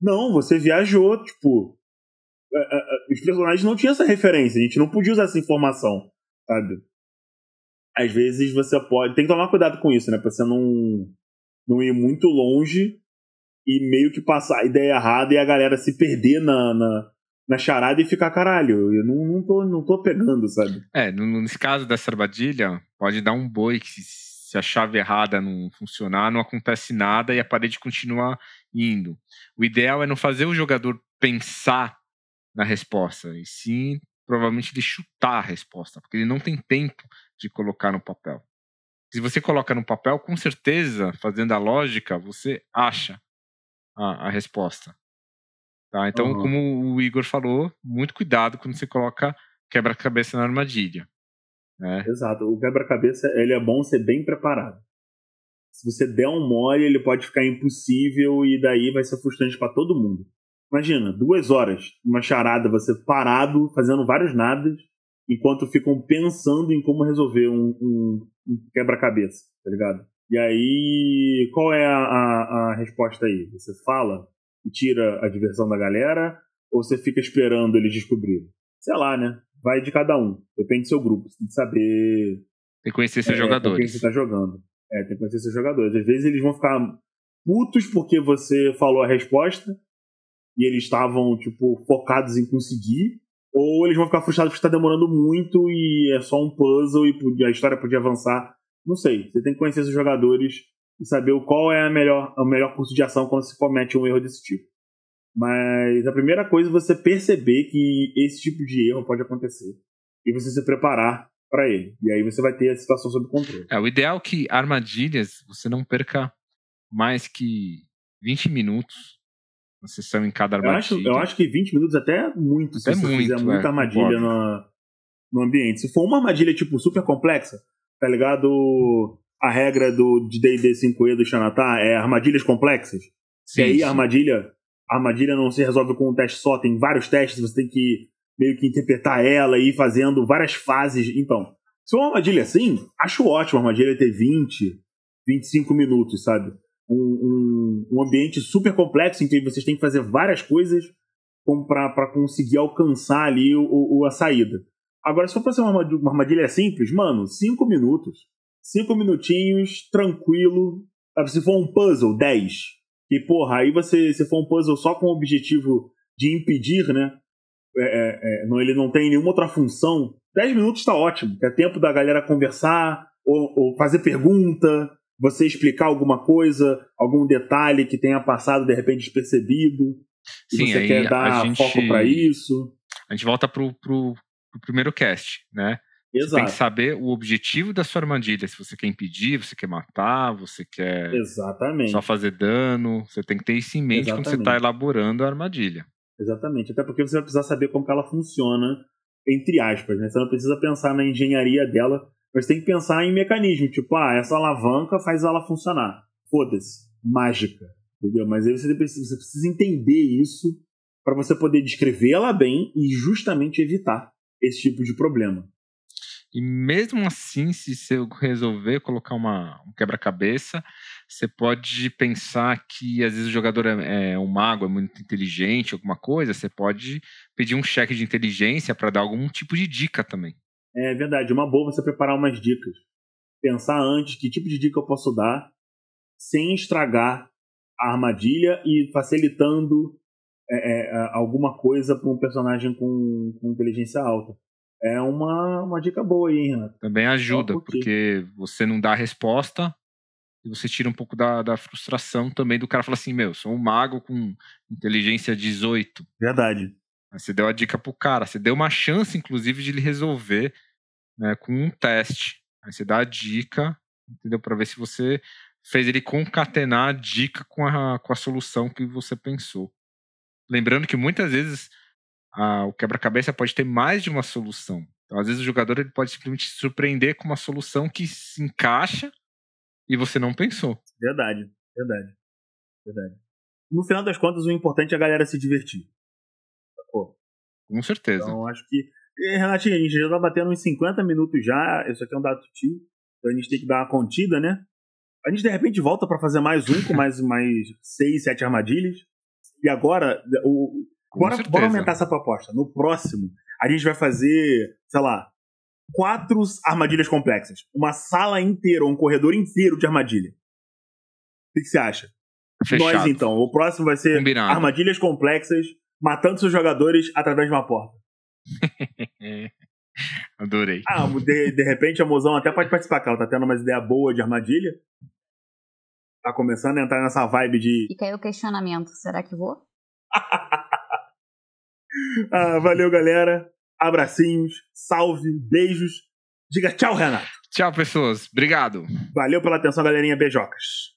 não, você viajou, tipo. é, é, é, Os personagens não tinham essa referência, a gente não podia usar essa informação, sabe? Às vezes você pode. Tem que tomar cuidado com isso, né? Pra você não, não ir muito longe e meio que passar a ideia errada e a galera se perder na, na, na charada e ficar, caralho, eu não, não, tô, não tô pegando, sabe? É, nesse caso dessa armadilha, pode dar um boi que se, a chave errada não funcionar, não acontece nada e a parede continua indo. O ideal é não fazer o jogador pensar na resposta, e sim, provavelmente, ele chutar a resposta, porque ele não tem tempo de colocar no papel. Se você coloca no papel, com certeza, fazendo a lógica, você acha a, a resposta. Tá? Então, Uhum. como o Igor falou, muito cuidado quando você coloca quebra-cabeça na armadilha. Né? Exato. O quebra-cabeça, ele é bom ser bem preparado. Se você der um mole, ele pode ficar impossível e daí vai ser frustrante pra todo mundo. Imagina, duas horas, uma charada, você parado, fazendo vários nadas, enquanto ficam pensando em como resolver um, um- um quebra-cabeça, tá ligado? E aí, qual é a, a- a resposta aí? Você fala e tira a diversão da galera, ou você fica esperando eles descobrirem? Sei lá, né? Vai de cada um. Depende do seu grupo. Você tem que saber Tem que conhecer seus é, com quem jogadores. você tá jogando. É, tem que conhecer seus jogadores. Às vezes eles vão ficar putos porque você falou a resposta e eles estavam, tipo, focados em conseguir. Ou eles vão ficar frustrados porque está demorando muito e é só um puzzle e a história podia avançar. Não sei. Você tem que conhecer seus jogadores e saber qual é a melhor, o melhor curso de ação quando se comete um erro desse tipo. Mas a primeira coisa é você perceber que esse tipo de erro pode acontecer. E você se preparar para ele. E aí você vai ter a situação sob controle. É, o ideal é que armadilhas você não perca mais que 20 minutos na sessão em cada Eu armadilha. acho, eu acho que 20 minutos até é muito, se Até você muito, fizer muita é, armadilha na, no ambiente. Se for uma armadilha, tipo, super complexa, tá ligado? A regra do, de D&D 5e do Xanatá é armadilhas complexas. Sim, e aí sim. a armadilha, a armadilha não se resolve com um teste só, tem vários testes, você tem que meio que interpretar ela e ir fazendo várias fases. Então, se for uma armadilha assim, acho ótimo a armadilha ter 20, 25 minutos, sabe? Um, um, um ambiente super complexo em que vocês têm que fazer várias coisas para conseguir alcançar ali o, o- a saída. Agora, se for pra ser uma uma armadilha simples, mano, 5 minutos. 5 minutinhos, tranquilo. Se for um puzzle, 10. E, porra, aí você, se for um puzzle só com o objetivo de impedir, né? É, é, é, não, ele não tem nenhuma outra função. 10 minutos tá ótimo. É tempo da galera conversar, ou, ou fazer pergunta, você explicar alguma coisa, algum detalhe que tenha passado de repente despercebido. Sim, você aí quer dar gente- foco pra isso. A gente volta pro, pro, pro primeiro cast, né? Você tem Exato. que saber o objetivo da sua armadilha. Se você quer impedir, você quer matar, você quer Exatamente. só fazer dano. Você tem que ter isso em mente quando você está Exatamente. elaborando a armadilha. Exatamente. Até porque você vai precisar saber como ela funciona, entre aspas, né? Você não precisa pensar na engenharia dela, mas tem que pensar em mecanismo. Tipo, ah, essa alavanca faz ela funcionar. Foda-se. Mágica. Entendeu? Mas aí você precisa, você precisa entender isso para você poder descrever ela bem e justamente evitar esse tipo de problema. E mesmo assim, se você resolver colocar uma, um quebra-cabeça, você pode pensar que às vezes o jogador é, é um mago, é muito inteligente, alguma coisa, você pode pedir um cheque de inteligência para dar algum tipo de dica também. É verdade, uma boa você preparar umas dicas. Pensar antes que tipo de dica eu posso dar sem estragar a armadilha e facilitando é, é, alguma coisa para um personagem com, com inteligência alta. É uma, uma dica boa aí, Renato. Também ajuda, curti. porque você não dá a resposta e você tira um pouco da, da frustração também do cara falar assim: meu, sou um mago com inteligência 18. Verdade. Aí você deu a dica pro cara, você deu uma chance, inclusive, de ele resolver né, com um teste. Aí você dá a dica, entendeu? Para ver se você fez ele concatenar a dica com a, com a solução que você pensou. Lembrando que muitas vezes a- o quebra-cabeça pode ter mais de uma solução. Então, às vezes o jogador ele pode simplesmente se surpreender com uma solução que se encaixa e você não pensou. Verdade. Verdade. Verdade. No final das contas, o importante é a galera se divertir. Sacou? Com certeza. Então, acho que. E, Renatinho, a gente já tá batendo uns 50 minutos já. Isso aqui é um dado sutil. Então a gente tem que dar uma contida, né? A gente de repente volta pra fazer mais um com mais, [LAUGHS] mais seis, sete armadilhas. E agora, o, bora, bora aumentar essa proposta. No próximo, a gente vai fazer, sei lá, quatro armadilhas complexas. Uma sala inteira, um corredor inteiro de armadilha. O que, que você acha? Fechado. Nós, então. O próximo vai ser Combinado. armadilhas complexas, matando seus jogadores através de uma porta. [LAUGHS] Adorei. Ah, de, de repente a mozão até pode participar, que ela tá tendo umas ideias boas de armadilha. Tá começando a entrar nessa vibe de. Fica aí o questionamento: será que vou? [LAUGHS] Ah, valeu, galera. Abracinhos, salve, beijos. Diga tchau, Renato. Tchau, pessoas. Obrigado. Valeu pela atenção, galerinha. Beijocas.